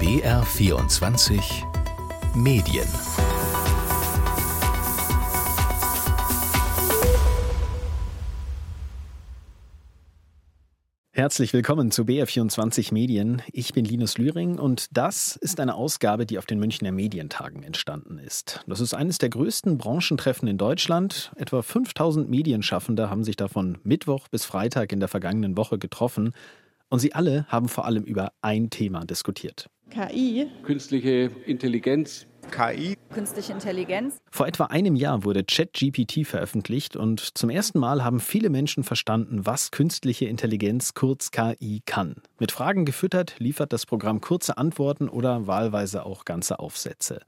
BR24 Medien Herzlich willkommen zu BR24 Medien. Ich bin Linus Lühring und das ist eine Ausgabe, die auf den Münchner Medientagen entstanden ist. Das ist eines der größten Branchentreffen in Deutschland. Etwa 5000 Medienschaffende haben sich davon Mittwoch bis Freitag in der vergangenen Woche getroffen und sie alle haben vor allem über ein Thema diskutiert. KI. Künstliche Intelligenz. KI. Künstliche Intelligenz. Vor etwa einem Jahr wurde ChatGPT veröffentlicht und zum ersten Mal haben viele Menschen verstanden, was künstliche Intelligenz kurz KI kann. Mit Fragen gefüttert liefert das Programm kurze Antworten oder wahlweise auch ganze Aufsätze.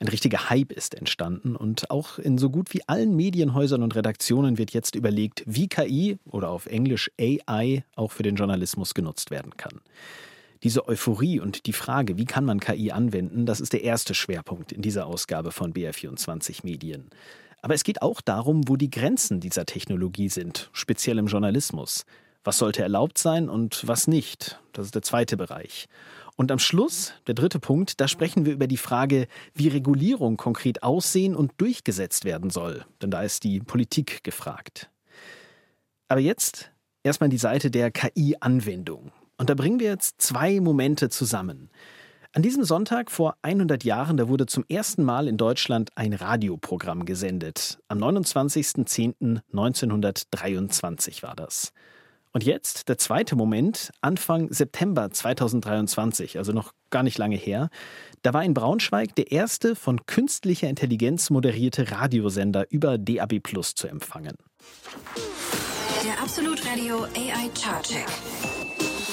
Ein richtiger Hype ist entstanden und auch in so gut wie allen Medienhäusern und Redaktionen wird jetzt überlegt, wie KI oder auf Englisch AI auch für den Journalismus genutzt werden kann. Diese Euphorie und die Frage, wie kann man KI anwenden, das ist der erste Schwerpunkt in dieser Ausgabe von BR24 Medien. Aber es geht auch darum, wo die Grenzen dieser Technologie sind, speziell im Journalismus. Was sollte erlaubt sein und was nicht? Das ist der zweite Bereich. Und am Schluss, der dritte Punkt, da sprechen wir über die Frage, wie Regulierung konkret aussehen und durchgesetzt werden soll. Denn da ist die Politik gefragt. Aber jetzt erstmal die Seite der KI-Anwendung. Und da bringen wir jetzt zwei Momente zusammen. An diesem Sonntag vor 100 Jahren, da wurde zum ersten Mal in Deutschland ein Radioprogramm gesendet. Am 29.10.1923 war das. Und jetzt der zweite Moment, Anfang September 2023, also noch gar nicht lange her. Da war in Braunschweig der erste von künstlicher Intelligenz moderierte Radiosender über DAB Plus zu empfangen. Der Absolut Radio AI Chart Check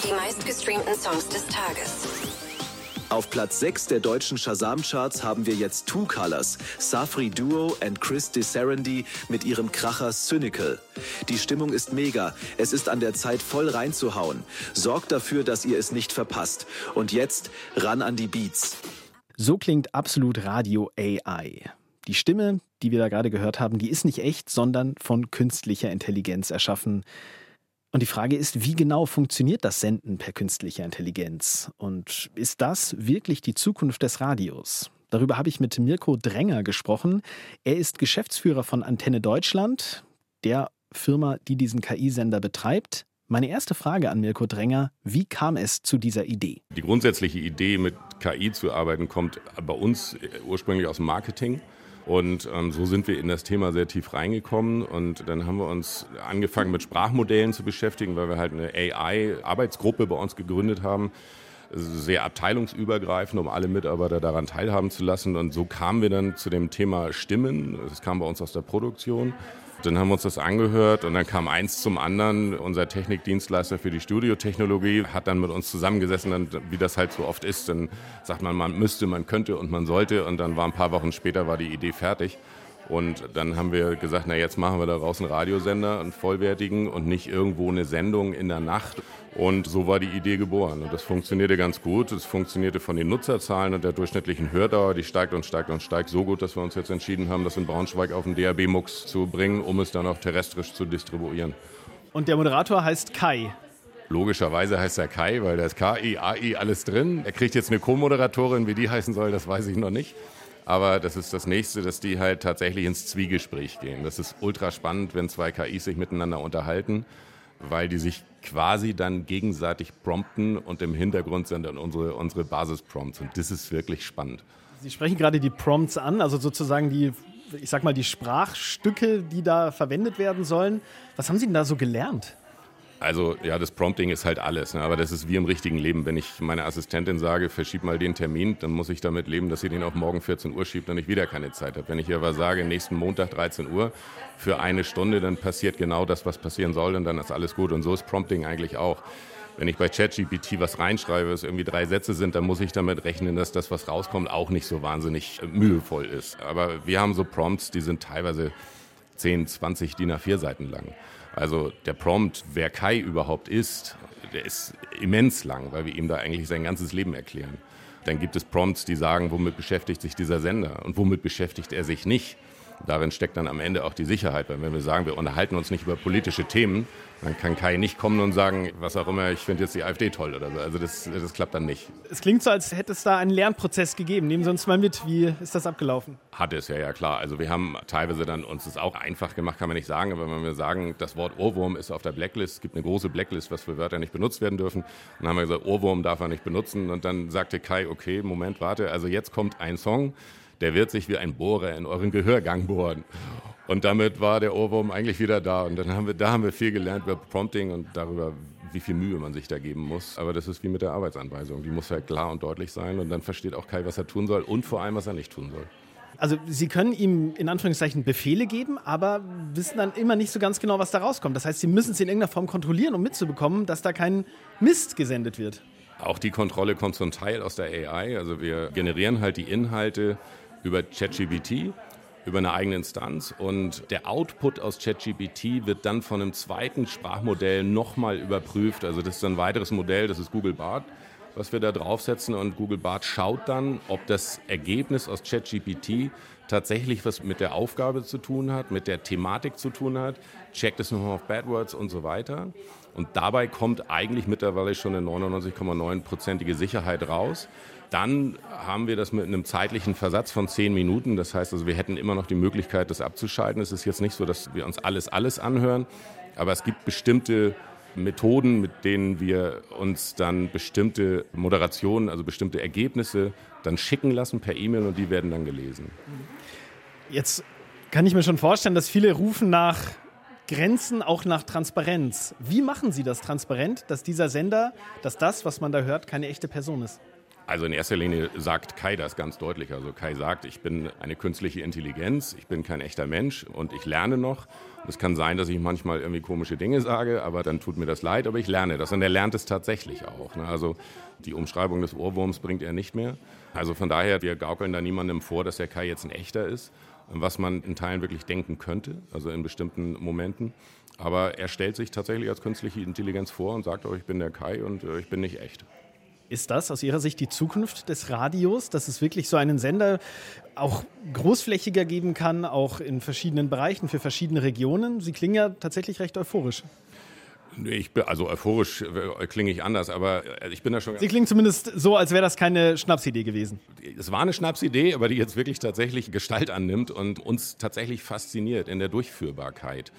die meistgestreamten Songs des Tages. Auf Platz 6 der deutschen Shazam-Charts haben wir jetzt Two Colors, Safri Duo und Chris DeSarandy mit ihrem Kracher Cynical. Die Stimmung ist mega. Es ist an der Zeit, voll reinzuhauen. Sorgt dafür, dass ihr es nicht verpasst. Und jetzt ran an die Beats. So klingt absolut Radio AI. Die Stimme, die wir da gerade gehört haben, die ist nicht echt, sondern von künstlicher Intelligenz erschaffen. Und die Frage ist, wie genau funktioniert das Senden per künstlicher Intelligenz? Und ist das wirklich die Zukunft des Radios? Darüber habe ich mit Mirko Dränger gesprochen. Er ist Geschäftsführer von Antenne Deutschland, der Firma, die diesen KI-Sender betreibt. Meine erste Frage an Mirko Dränger, wie kam es zu dieser Idee? Die grundsätzliche Idee, mit KI zu arbeiten, kommt bei uns ursprünglich aus dem Marketing. Und ähm, so sind wir in das Thema sehr tief reingekommen und dann haben wir uns angefangen mit Sprachmodellen zu beschäftigen, weil wir halt eine AI-Arbeitsgruppe bei uns gegründet haben sehr abteilungsübergreifend, um alle Mitarbeiter daran teilhaben zu lassen. Und so kamen wir dann zu dem Thema Stimmen. Das kam bei uns aus der Produktion. Dann haben wir uns das angehört und dann kam eins zum anderen. Unser Technikdienstleister für die Studiotechnologie hat dann mit uns zusammengesessen, und wie das halt so oft ist. Dann sagt man, man müsste, man könnte und man sollte. Und dann war ein paar Wochen später war die Idee fertig. Und dann haben wir gesagt, na jetzt machen wir daraus einen Radiosender, einen vollwertigen und nicht irgendwo eine Sendung in der Nacht. Und so war die Idee geboren. Und das funktionierte ganz gut. Es funktionierte von den Nutzerzahlen und der durchschnittlichen Hördauer, die steigt und steigt und steigt so gut, dass wir uns jetzt entschieden haben, das in Braunschweig auf den DAB-Mux zu bringen, um es dann auch terrestrisch zu distribuieren. Und der Moderator heißt Kai. Logischerweise heißt er Kai, weil da ist KI, AI, alles drin. Er kriegt jetzt eine Co-Moderatorin, wie die heißen soll, das weiß ich noch nicht. Aber das ist das nächste, dass die halt tatsächlich ins Zwiegespräch gehen. Das ist ultra spannend, wenn zwei KIs sich miteinander unterhalten, weil die sich quasi dann gegenseitig prompten und im Hintergrund sind dann unsere, unsere Basisprompts. Und das ist wirklich spannend. Sie sprechen gerade die Prompts an, also sozusagen die, ich sag mal, die Sprachstücke, die da verwendet werden sollen. Was haben Sie denn da so gelernt? Also ja, das Prompting ist halt alles, ne? aber das ist wie im richtigen Leben. Wenn ich meiner Assistentin sage, verschieb mal den Termin, dann muss ich damit leben, dass sie den auf morgen 14 Uhr schiebt und ich wieder keine Zeit habe. Wenn ich ihr aber sage, nächsten Montag 13 Uhr für eine Stunde, dann passiert genau das, was passieren soll und dann ist alles gut. Und so ist Prompting eigentlich auch. Wenn ich bei ChatGPT was reinschreibe, es irgendwie drei Sätze sind, dann muss ich damit rechnen, dass das, was rauskommt, auch nicht so wahnsinnig mühevoll ist. Aber wir haben so Prompts, die sind teilweise 10, 20 DIN A4 Seiten lang. Also der Prompt, wer Kai überhaupt ist, der ist immens lang, weil wir ihm da eigentlich sein ganzes Leben erklären. Dann gibt es Prompts, die sagen, womit beschäftigt sich dieser Sender und womit beschäftigt er sich nicht. Darin steckt dann am Ende auch die Sicherheit, weil wenn wir sagen, wir unterhalten uns nicht über politische Themen, dann kann Kai nicht kommen und sagen, was auch immer, ich finde jetzt die AfD toll oder so. Also das, das klappt dann nicht. Es klingt so, als hätte es da einen Lernprozess gegeben. Nehmen Sie uns mal mit, wie ist das abgelaufen? Hat es, ja, ja, klar. Also wir haben teilweise dann uns das auch einfach gemacht, kann man nicht sagen, aber wenn wir sagen, das Wort Ohrwurm ist auf der Blacklist, es gibt eine große Blacklist, was für Wörter nicht benutzt werden dürfen. dann haben wir gesagt, Ohrwurm darf man nicht benutzen. Und dann sagte Kai, okay, Moment, warte, also jetzt kommt ein Song, der wird sich wie ein Bohrer in euren Gehörgang bohren. Und damit war der Ohrwurm eigentlich wieder da. Und dann haben wir, da haben wir viel gelernt über Prompting und darüber, wie viel Mühe man sich da geben muss. Aber das ist wie mit der Arbeitsanweisung. Die muss halt klar und deutlich sein. Und dann versteht auch Kai, was er tun soll und vor allem, was er nicht tun soll. Also Sie können ihm in Anführungszeichen Befehle geben, aber wissen dann immer nicht so ganz genau, was da rauskommt. Das heißt, Sie müssen es in irgendeiner Form kontrollieren, um mitzubekommen, dass da kein Mist gesendet wird. Auch die Kontrolle kommt zum Teil aus der AI. Also wir generieren halt die Inhalte über ChatGPT über eine eigene Instanz und der Output aus ChatGPT wird dann von einem zweiten Sprachmodell nochmal überprüft. Also das ist ein weiteres Modell, das ist Google Bart, was wir da draufsetzen und Google Bart schaut dann, ob das Ergebnis aus ChatGPT tatsächlich was mit der Aufgabe zu tun hat, mit der Thematik zu tun hat, checkt es nochmal auf Bad Words und so weiter. Und dabei kommt eigentlich mittlerweile schon eine 99,9-prozentige Sicherheit raus. Dann haben wir das mit einem zeitlichen Versatz von zehn Minuten. Das heißt also, wir hätten immer noch die Möglichkeit, das abzuschalten. Es ist jetzt nicht so, dass wir uns alles, alles anhören, aber es gibt bestimmte Methoden, mit denen wir uns dann bestimmte Moderationen, also bestimmte Ergebnisse dann schicken lassen per E-Mail und die werden dann gelesen. Jetzt kann ich mir schon vorstellen, dass viele rufen nach Grenzen, auch nach Transparenz. Wie machen Sie das transparent, dass dieser Sender, dass das, was man da hört, keine echte Person ist? Also in erster Linie sagt Kai das ganz deutlich. Also Kai sagt, ich bin eine künstliche Intelligenz, ich bin kein echter Mensch und ich lerne noch. Es kann sein, dass ich manchmal irgendwie komische Dinge sage, aber dann tut mir das leid, aber ich lerne das. Und er lernt es tatsächlich auch. Ne? Also die Umschreibung des Ohrwurms bringt er nicht mehr. Also von daher, wir gaukeln da niemandem vor, dass der Kai jetzt ein echter ist, was man in Teilen wirklich denken könnte, also in bestimmten Momenten. Aber er stellt sich tatsächlich als künstliche Intelligenz vor und sagt auch, ich bin der Kai und äh, ich bin nicht echt. Ist das aus Ihrer Sicht die Zukunft des Radios, dass es wirklich so einen Sender auch großflächiger geben kann, auch in verschiedenen Bereichen, für verschiedene Regionen? Sie klingen ja tatsächlich recht euphorisch. Ich bin, also euphorisch äh, klinge ich anders, aber äh, ich bin da schon. Sie klingen zumindest so, als wäre das keine Schnapsidee gewesen. Es war eine Schnapsidee, aber die jetzt wirklich tatsächlich Gestalt annimmt und uns tatsächlich fasziniert in der Durchführbarkeit.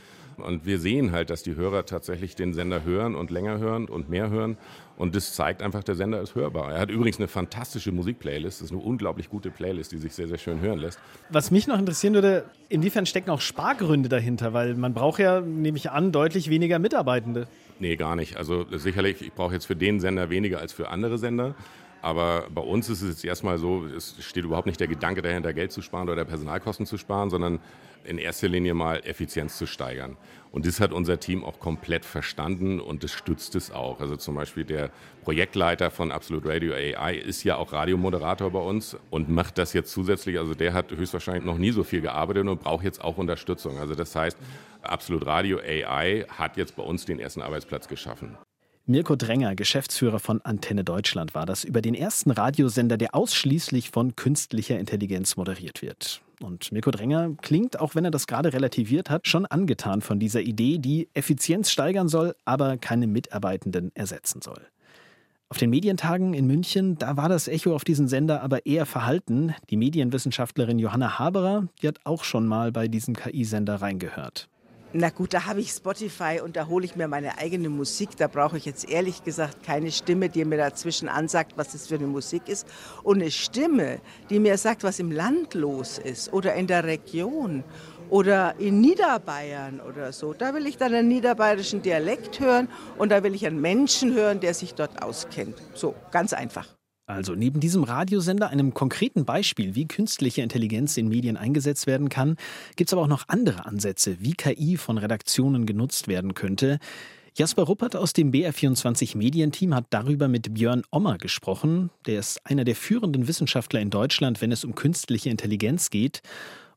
Und wir sehen halt, dass die Hörer tatsächlich den Sender hören und länger hören und mehr hören. Und das zeigt einfach, der Sender ist hörbar. Er hat übrigens eine fantastische Musikplaylist. Das ist eine unglaublich gute Playlist, die sich sehr, sehr schön hören lässt. Was mich noch interessieren würde, inwiefern stecken auch Spargründe dahinter? Weil man braucht ja, nehme ich an, deutlich weniger Mitarbeitende. Nee, gar nicht. Also sicherlich, ich brauche jetzt für den Sender weniger als für andere Sender. Aber bei uns ist es jetzt erstmal so, es steht überhaupt nicht der Gedanke dahinter, Geld zu sparen oder Personalkosten zu sparen, sondern in erster Linie mal Effizienz zu steigern. Und das hat unser Team auch komplett verstanden und das stützt es auch. Also zum Beispiel der Projektleiter von Absolute Radio AI ist ja auch Radiomoderator bei uns und macht das jetzt zusätzlich. Also der hat höchstwahrscheinlich noch nie so viel gearbeitet und braucht jetzt auch Unterstützung. Also das heißt, Absolute Radio AI hat jetzt bei uns den ersten Arbeitsplatz geschaffen. Mirko Dränger, Geschäftsführer von Antenne Deutschland, war das über den ersten Radiosender, der ausschließlich von künstlicher Intelligenz moderiert wird. Und Mirko Dränger klingt, auch wenn er das gerade relativiert hat, schon angetan von dieser Idee, die Effizienz steigern soll, aber keine Mitarbeitenden ersetzen soll. Auf den Medientagen in München, da war das Echo auf diesen Sender aber eher verhalten. Die Medienwissenschaftlerin Johanna Haberer, die hat auch schon mal bei diesem KI-Sender reingehört. Na gut, da habe ich Spotify und da hole ich mir meine eigene Musik. Da brauche ich jetzt ehrlich gesagt keine Stimme, die mir dazwischen ansagt, was das für eine Musik ist. Und eine Stimme, die mir sagt, was im Land los ist oder in der Region oder in Niederbayern oder so. Da will ich dann einen niederbayerischen Dialekt hören und da will ich einen Menschen hören, der sich dort auskennt. So, ganz einfach. Also neben diesem Radiosender, einem konkreten Beispiel, wie künstliche Intelligenz in Medien eingesetzt werden kann, gibt es aber auch noch andere Ansätze, wie KI von Redaktionen genutzt werden könnte. Jasper Ruppert aus dem BR24 Medienteam hat darüber mit Björn Ommer gesprochen. Der ist einer der führenden Wissenschaftler in Deutschland, wenn es um künstliche Intelligenz geht.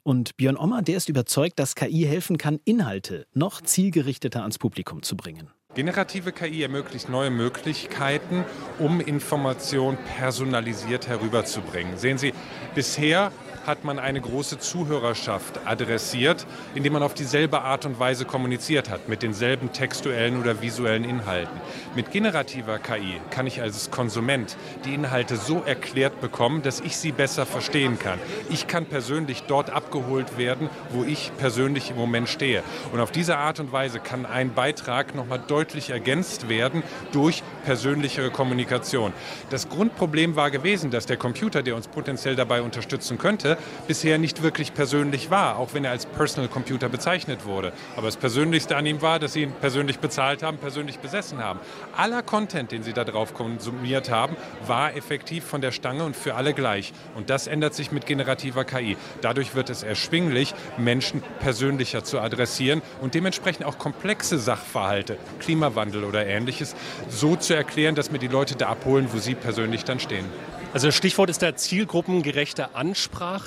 Und Björn Ommer, der ist überzeugt, dass KI helfen kann, Inhalte noch zielgerichteter ans Publikum zu bringen. Generative KI ermöglicht neue Möglichkeiten, um Information personalisiert herüberzubringen. Sehen Sie, bisher hat man eine große Zuhörerschaft adressiert, indem man auf dieselbe Art und Weise kommuniziert hat, mit denselben textuellen oder visuellen Inhalten. Mit generativer KI kann ich als Konsument die Inhalte so erklärt bekommen, dass ich sie besser verstehen kann. Ich kann persönlich dort abgeholt werden, wo ich persönlich im Moment stehe. Und auf diese Art und Weise kann ein Beitrag nochmal deutlich ergänzt werden durch persönlichere Kommunikation. Das Grundproblem war gewesen, dass der Computer, der uns potenziell dabei unterstützen könnte, bisher nicht wirklich persönlich war, auch wenn er als Personal Computer bezeichnet wurde. Aber das Persönlichste an ihm war, dass sie ihn persönlich bezahlt haben, persönlich besessen haben. Aller Content, den sie da drauf konsumiert haben, war effektiv von der Stange und für alle gleich. Und das ändert sich mit generativer KI. Dadurch wird es erschwinglich, Menschen persönlicher zu adressieren und dementsprechend auch komplexe Sachverhalte, Klimawandel oder ähnliches, so zu erklären, dass wir die Leute da abholen, wo sie persönlich dann stehen. Also Stichwort ist da zielgruppengerechte Ansprache.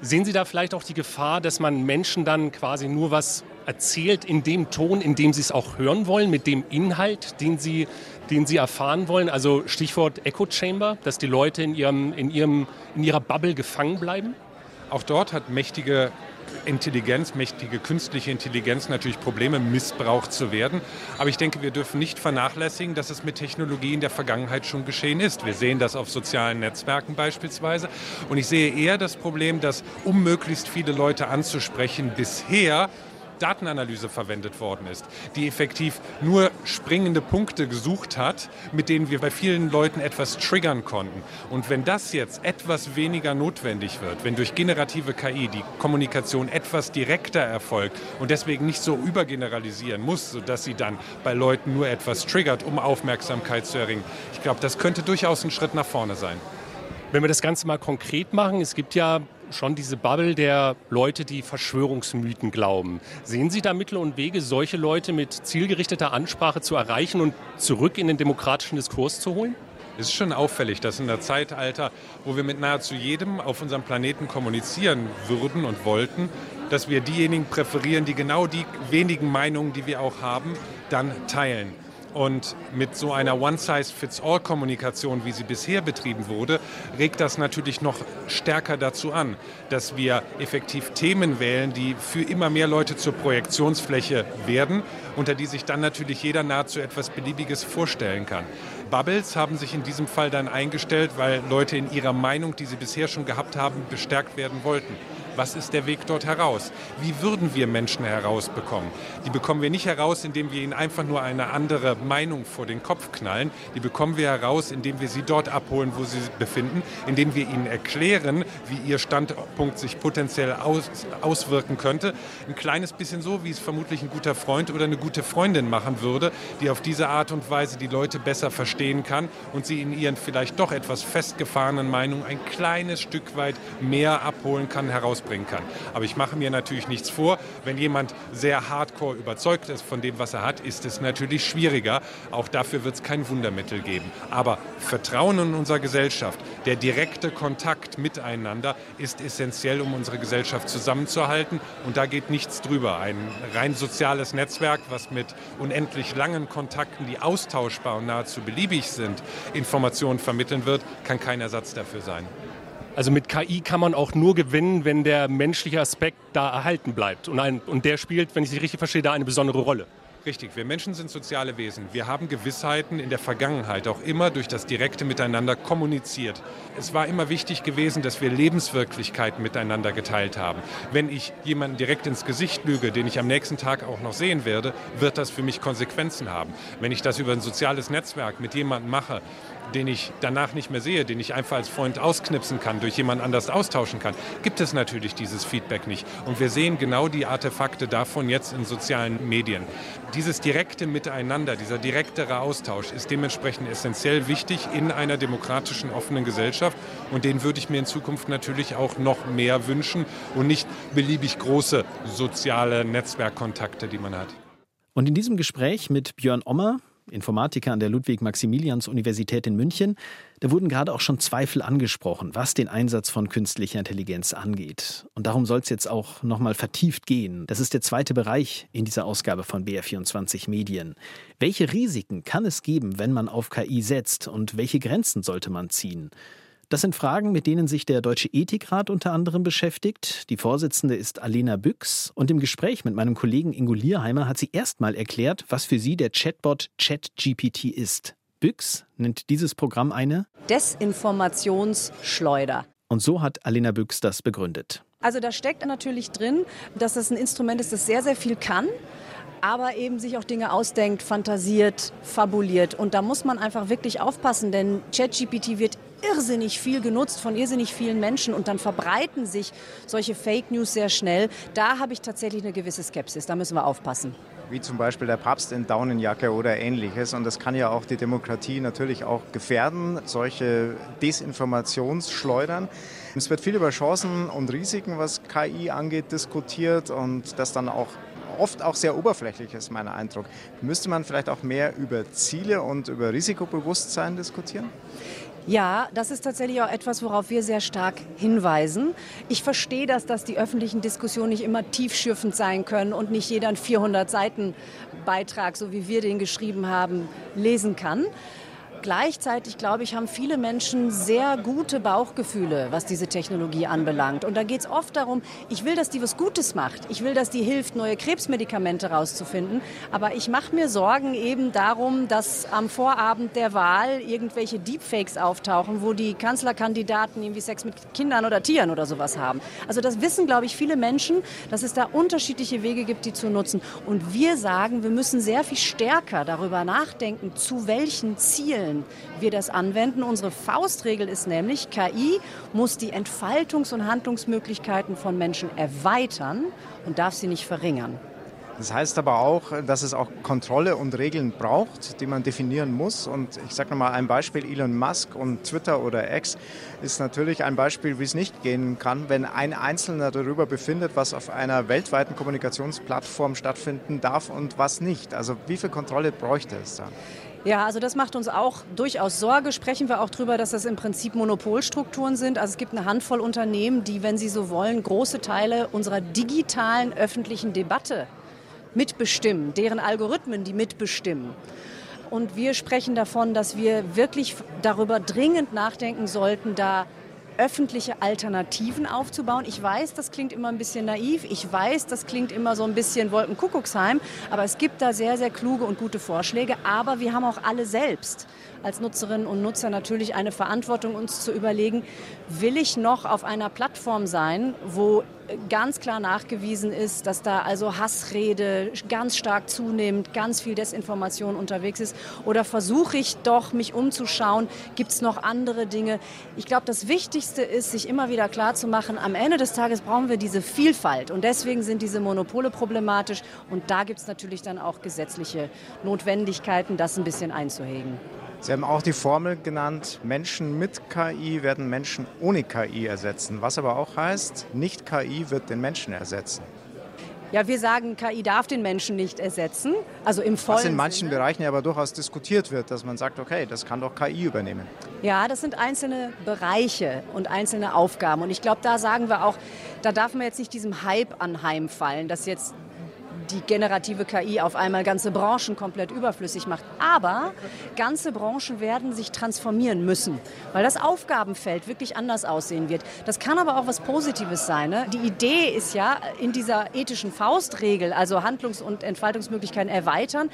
Sehen Sie da vielleicht auch die Gefahr, dass man Menschen dann quasi nur was erzählt in dem Ton, in dem sie es auch hören wollen, mit dem Inhalt, den sie, den sie erfahren wollen? Also Stichwort Echo Chamber, dass die Leute in, ihrem, in, ihrem, in ihrer Bubble gefangen bleiben? Auch dort hat mächtige Intelligenz, mächtige künstliche Intelligenz natürlich Probleme, missbraucht zu werden. Aber ich denke, wir dürfen nicht vernachlässigen, dass es mit Technologie in der Vergangenheit schon geschehen ist. Wir sehen das auf sozialen Netzwerken beispielsweise. Und ich sehe eher das Problem, dass um möglichst viele Leute anzusprechen, bisher Datenanalyse verwendet worden ist, die effektiv nur springende Punkte gesucht hat, mit denen wir bei vielen Leuten etwas triggern konnten. Und wenn das jetzt etwas weniger notwendig wird, wenn durch generative KI die Kommunikation etwas direkter erfolgt und deswegen nicht so übergeneralisieren muss, sodass sie dann bei Leuten nur etwas triggert, um Aufmerksamkeit zu erringen, ich glaube, das könnte durchaus ein Schritt nach vorne sein. Wenn wir das Ganze mal konkret machen, es gibt ja schon diese Bubble der Leute, die Verschwörungsmythen glauben. Sehen Sie da Mittel und Wege, solche Leute mit zielgerichteter Ansprache zu erreichen und zurück in den demokratischen Diskurs zu holen? Es ist schon auffällig, dass in der Zeitalter, wo wir mit nahezu jedem auf unserem Planeten kommunizieren würden und wollten, dass wir diejenigen präferieren, die genau die wenigen Meinungen, die wir auch haben, dann teilen. Und mit so einer One-Size-Fits-All-Kommunikation, wie sie bisher betrieben wurde, regt das natürlich noch stärker dazu an, dass wir effektiv Themen wählen, die für immer mehr Leute zur Projektionsfläche werden, unter die sich dann natürlich jeder nahezu etwas Beliebiges vorstellen kann. Bubbles haben sich in diesem Fall dann eingestellt, weil Leute in ihrer Meinung, die sie bisher schon gehabt haben, bestärkt werden wollten. Was ist der Weg dort heraus? Wie würden wir Menschen herausbekommen? Die bekommen wir nicht heraus, indem wir ihnen einfach nur eine andere Meinung vor den Kopf knallen. Die bekommen wir heraus, indem wir sie dort abholen, wo sie sich befinden, indem wir ihnen erklären, wie ihr Standpunkt sich potenziell aus, auswirken könnte. Ein kleines bisschen so, wie es vermutlich ein guter Freund oder eine gute Freundin machen würde, die auf diese Art und Weise die Leute besser verstehen kann und sie in ihren vielleicht doch etwas festgefahrenen Meinungen ein kleines Stück weit mehr abholen kann, herausbringen bringen kann. Aber ich mache mir natürlich nichts vor. Wenn jemand sehr hardcore überzeugt ist von dem, was er hat, ist es natürlich schwieriger. Auch dafür wird es kein Wundermittel geben. Aber Vertrauen in unserer Gesellschaft, der direkte Kontakt miteinander ist essentiell, um unsere Gesellschaft zusammenzuhalten. Und da geht nichts drüber. Ein rein soziales Netzwerk, was mit unendlich langen Kontakten, die austauschbar und nahezu beliebig sind, Informationen vermitteln wird, kann kein Ersatz dafür sein. Also mit KI kann man auch nur gewinnen, wenn der menschliche Aspekt da erhalten bleibt. Und, ein, und der spielt, wenn ich Sie richtig verstehe, da eine besondere Rolle. Richtig, wir Menschen sind soziale Wesen. Wir haben Gewissheiten in der Vergangenheit auch immer durch das direkte Miteinander kommuniziert. Es war immer wichtig gewesen, dass wir Lebenswirklichkeiten miteinander geteilt haben. Wenn ich jemanden direkt ins Gesicht lüge, den ich am nächsten Tag auch noch sehen werde, wird das für mich Konsequenzen haben. Wenn ich das über ein soziales Netzwerk mit jemandem mache, den ich danach nicht mehr sehe, den ich einfach als Freund ausknipsen kann, durch jemand anders austauschen kann, gibt es natürlich dieses Feedback nicht. Und wir sehen genau die Artefakte davon jetzt in sozialen Medien. Dieses direkte Miteinander, dieser direktere Austausch ist dementsprechend essentiell wichtig in einer demokratischen, offenen Gesellschaft. Und den würde ich mir in Zukunft natürlich auch noch mehr wünschen und nicht beliebig große soziale Netzwerkkontakte, die man hat. Und in diesem Gespräch mit Björn Ommer, Informatiker an der Ludwig-Maximilians-Universität in München, da wurden gerade auch schon Zweifel angesprochen, was den Einsatz von künstlicher Intelligenz angeht. Und darum soll es jetzt auch nochmal vertieft gehen. Das ist der zweite Bereich in dieser Ausgabe von BR24 Medien. Welche Risiken kann es geben, wenn man auf KI setzt und welche Grenzen sollte man ziehen? Das sind Fragen, mit denen sich der Deutsche Ethikrat unter anderem beschäftigt. Die Vorsitzende ist Alena Büchs und im Gespräch mit meinem Kollegen Ingo Lierheimer hat sie erstmal erklärt, was für sie der Chatbot ChatGPT ist. Büchs nennt dieses Programm eine Desinformationsschleuder. Und so hat Alena Büchs das begründet. Also da steckt natürlich drin, dass das ein Instrument ist, das sehr, sehr viel kann aber eben sich auch Dinge ausdenkt, fantasiert, fabuliert. Und da muss man einfach wirklich aufpassen, denn ChatGPT wird irrsinnig viel genutzt von irrsinnig vielen Menschen und dann verbreiten sich solche Fake News sehr schnell. Da habe ich tatsächlich eine gewisse Skepsis. Da müssen wir aufpassen wie zum Beispiel der Papst in Daunenjacke oder ähnliches. Und das kann ja auch die Demokratie natürlich auch gefährden, solche Desinformationsschleudern. Es wird viel über Chancen und Risiken, was KI angeht, diskutiert und das dann auch oft auch sehr oberflächlich ist, mein Eindruck. Müsste man vielleicht auch mehr über Ziele und über Risikobewusstsein diskutieren? Ja, das ist tatsächlich auch etwas, worauf wir sehr stark hinweisen. Ich verstehe das, dass die öffentlichen Diskussionen nicht immer tiefschürfend sein können und nicht jeder einen 400 Seiten Beitrag, so wie wir den geschrieben haben, lesen kann. Gleichzeitig, glaube ich, haben viele Menschen sehr gute Bauchgefühle, was diese Technologie anbelangt. Und da geht es oft darum, ich will, dass die was Gutes macht. Ich will, dass die hilft, neue Krebsmedikamente rauszufinden. Aber ich mache mir Sorgen eben darum, dass am Vorabend der Wahl irgendwelche Deepfakes auftauchen, wo die Kanzlerkandidaten irgendwie Sex mit Kindern oder Tieren oder sowas haben. Also das wissen, glaube ich, viele Menschen, dass es da unterschiedliche Wege gibt, die zu nutzen. Und wir sagen, wir müssen sehr viel stärker darüber nachdenken, zu welchen Zielen Regeln wir das anwenden. Unsere Faustregel ist nämlich, KI muss die Entfaltungs- und Handlungsmöglichkeiten von Menschen erweitern und darf sie nicht verringern. Das heißt aber auch, dass es auch Kontrolle und Regeln braucht, die man definieren muss. Und ich sage nochmal ein Beispiel, Elon Musk und Twitter oder X ist natürlich ein Beispiel, wie es nicht gehen kann, wenn ein Einzelner darüber befindet, was auf einer weltweiten Kommunikationsplattform stattfinden darf und was nicht. Also wie viel Kontrolle bräuchte es da? Ja, also das macht uns auch durchaus Sorge. Sprechen wir auch darüber, dass das im Prinzip Monopolstrukturen sind. Also es gibt eine Handvoll Unternehmen, die, wenn sie so wollen, große Teile unserer digitalen öffentlichen Debatte mitbestimmen, deren Algorithmen die mitbestimmen. Und wir sprechen davon, dass wir wirklich darüber dringend nachdenken sollten, da öffentliche Alternativen aufzubauen. Ich weiß, das klingt immer ein bisschen naiv. Ich weiß, das klingt immer so ein bisschen Wolkenkuckucksheim. Aber es gibt da sehr, sehr kluge und gute Vorschläge. Aber wir haben auch alle selbst als Nutzerinnen und Nutzer natürlich eine Verantwortung, uns zu überlegen, will ich noch auf einer Plattform sein, wo ganz klar nachgewiesen ist, dass da also Hassrede ganz stark zunimmt, ganz viel Desinformation unterwegs ist? Oder versuche ich doch, mich umzuschauen, gibt es noch andere Dinge? Ich glaube, das Wichtigste ist, sich immer wieder klarzumachen, am Ende des Tages brauchen wir diese Vielfalt und deswegen sind diese Monopole problematisch und da gibt es natürlich dann auch gesetzliche Notwendigkeiten, das ein bisschen einzuhegen. Sie haben auch die Formel genannt, Menschen mit KI werden Menschen ohne KI ersetzen. Was aber auch heißt, nicht KI wird den Menschen ersetzen. Ja, wir sagen, KI darf den Menschen nicht ersetzen. Also im vollen Was in manchen Sinne. Bereichen ja aber durchaus diskutiert wird, dass man sagt, okay, das kann doch KI übernehmen. Ja, das sind einzelne Bereiche und einzelne Aufgaben. Und ich glaube, da sagen wir auch, da darf man jetzt nicht diesem Hype anheimfallen, dass jetzt die generative KI auf einmal ganze Branchen komplett überflüssig macht. Aber ganze Branchen werden sich transformieren müssen, weil das Aufgabenfeld wirklich anders aussehen wird. Das kann aber auch was Positives sein. Ne? Die Idee ist ja in dieser ethischen Faustregel, also Handlungs- und Entfaltungsmöglichkeiten erweitern,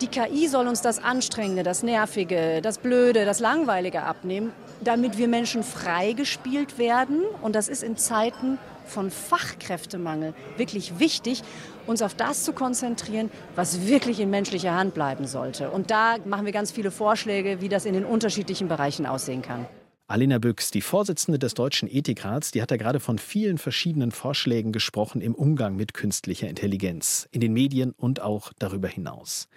die KI soll uns das Anstrengende, das Nervige, das Blöde, das Langweilige abnehmen, damit wir Menschen freigespielt werden. Und das ist in Zeiten von Fachkräftemangel wirklich wichtig, uns auf das zu konzentrieren, was wirklich in menschlicher Hand bleiben sollte. Und da machen wir ganz viele Vorschläge, wie das in den unterschiedlichen Bereichen aussehen kann. Alina Büchs, die Vorsitzende des Deutschen Ethikrats, die hat ja gerade von vielen verschiedenen Vorschlägen gesprochen im Umgang mit künstlicher Intelligenz, in den Medien und auch darüber hinaus.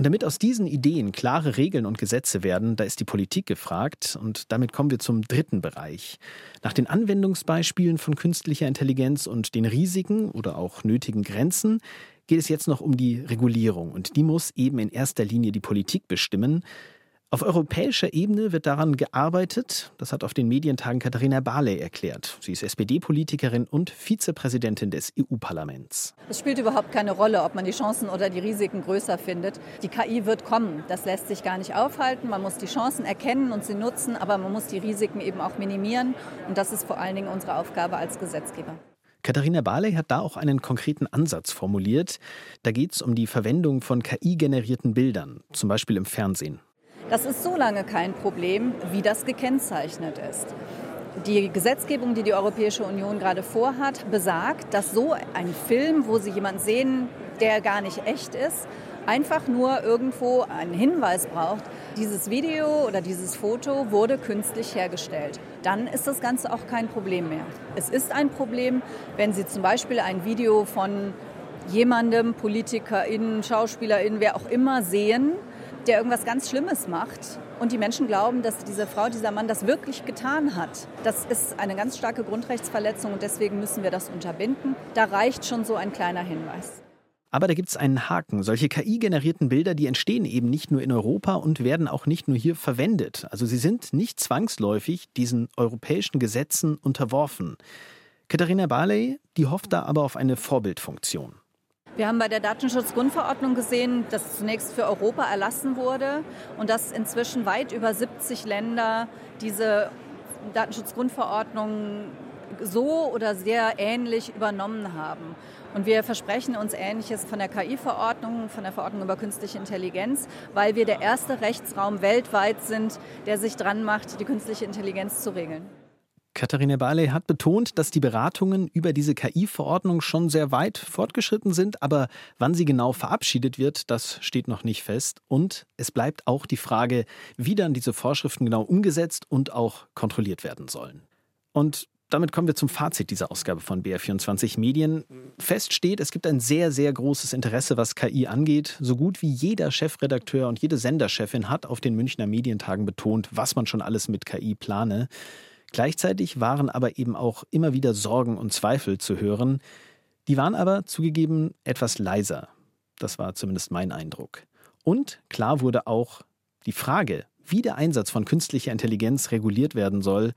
Und damit aus diesen Ideen klare Regeln und Gesetze werden, da ist die Politik gefragt. Und damit kommen wir zum dritten Bereich. Nach den Anwendungsbeispielen von künstlicher Intelligenz und den Risiken oder auch nötigen Grenzen geht es jetzt noch um die Regulierung. Und die muss eben in erster Linie die Politik bestimmen. Auf europäischer Ebene wird daran gearbeitet. Das hat auf den Medientagen Katharina Barley erklärt. Sie ist SPD-Politikerin und Vizepräsidentin des EU-Parlaments. Es spielt überhaupt keine Rolle, ob man die Chancen oder die Risiken größer findet. Die KI wird kommen. Das lässt sich gar nicht aufhalten. Man muss die Chancen erkennen und sie nutzen, aber man muss die Risiken eben auch minimieren. Und das ist vor allen Dingen unsere Aufgabe als Gesetzgeber. Katharina Barley hat da auch einen konkreten Ansatz formuliert. Da geht es um die Verwendung von KI-generierten Bildern, zum Beispiel im Fernsehen. Das ist so lange kein Problem, wie das gekennzeichnet ist. Die Gesetzgebung, die die Europäische Union gerade vorhat, besagt, dass so ein Film, wo Sie jemanden sehen, der gar nicht echt ist, einfach nur irgendwo einen Hinweis braucht, dieses Video oder dieses Foto wurde künstlich hergestellt. Dann ist das Ganze auch kein Problem mehr. Es ist ein Problem, wenn Sie zum Beispiel ein Video von jemandem, PolitikerInnen, SchauspielerInnen, wer auch immer sehen, der irgendwas ganz Schlimmes macht und die Menschen glauben, dass diese Frau, dieser Mann das wirklich getan hat. Das ist eine ganz starke Grundrechtsverletzung und deswegen müssen wir das unterbinden. Da reicht schon so ein kleiner Hinweis. Aber da gibt es einen Haken. Solche KI-generierten Bilder, die entstehen eben nicht nur in Europa und werden auch nicht nur hier verwendet. Also sie sind nicht zwangsläufig diesen europäischen Gesetzen unterworfen. Katharina Barley, die hofft da aber auf eine Vorbildfunktion. Wir haben bei der Datenschutzgrundverordnung gesehen, dass zunächst für Europa erlassen wurde und dass inzwischen weit über 70 Länder diese Datenschutzgrundverordnung so oder sehr ähnlich übernommen haben. Und wir versprechen uns Ähnliches von der KI-Verordnung, von der Verordnung über künstliche Intelligenz, weil wir der erste Rechtsraum weltweit sind, der sich dran macht, die künstliche Intelligenz zu regeln. Katharina Barley hat betont, dass die Beratungen über diese KI-Verordnung schon sehr weit fortgeschritten sind, aber wann sie genau verabschiedet wird, das steht noch nicht fest. Und es bleibt auch die Frage, wie dann diese Vorschriften genau umgesetzt und auch kontrolliert werden sollen. Und damit kommen wir zum Fazit dieser Ausgabe von BR24 Medien. Fest steht, es gibt ein sehr, sehr großes Interesse, was KI angeht. So gut wie jeder Chefredakteur und jede Senderchefin hat auf den Münchner Medientagen betont, was man schon alles mit KI plane. Gleichzeitig waren aber eben auch immer wieder Sorgen und Zweifel zu hören. Die waren aber zugegeben etwas leiser. Das war zumindest mein Eindruck. Und klar wurde auch die Frage, wie der Einsatz von künstlicher Intelligenz reguliert werden soll,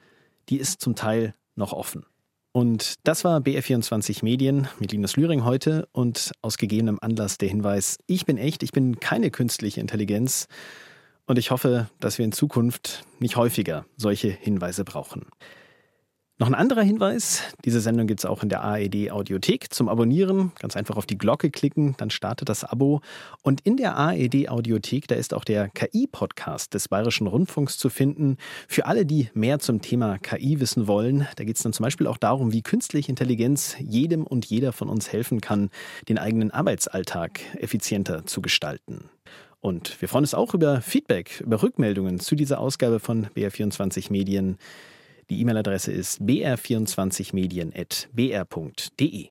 die ist zum Teil noch offen. Und das war BR24 Medien mit Linus Lühring heute und aus gegebenem Anlass der Hinweis, ich bin echt, ich bin keine künstliche Intelligenz. Und ich hoffe, dass wir in Zukunft nicht häufiger solche Hinweise brauchen. Noch ein anderer Hinweis, diese Sendung gibt es auch in der ARD Audiothek zum Abonnieren. Ganz einfach auf die Glocke klicken, dann startet das Abo. Und in der ARD Audiothek, da ist auch der KI-Podcast des Bayerischen Rundfunks zu finden. Für alle, die mehr zum Thema KI wissen wollen, da geht es dann zum Beispiel auch darum, wie künstliche Intelligenz jedem und jeder von uns helfen kann, den eigenen Arbeitsalltag effizienter zu gestalten. Und wir freuen uns auch über Feedback, über Rückmeldungen zu dieser Ausgabe von BR24 Medien. Die E-Mail-Adresse ist br24medien.br.de.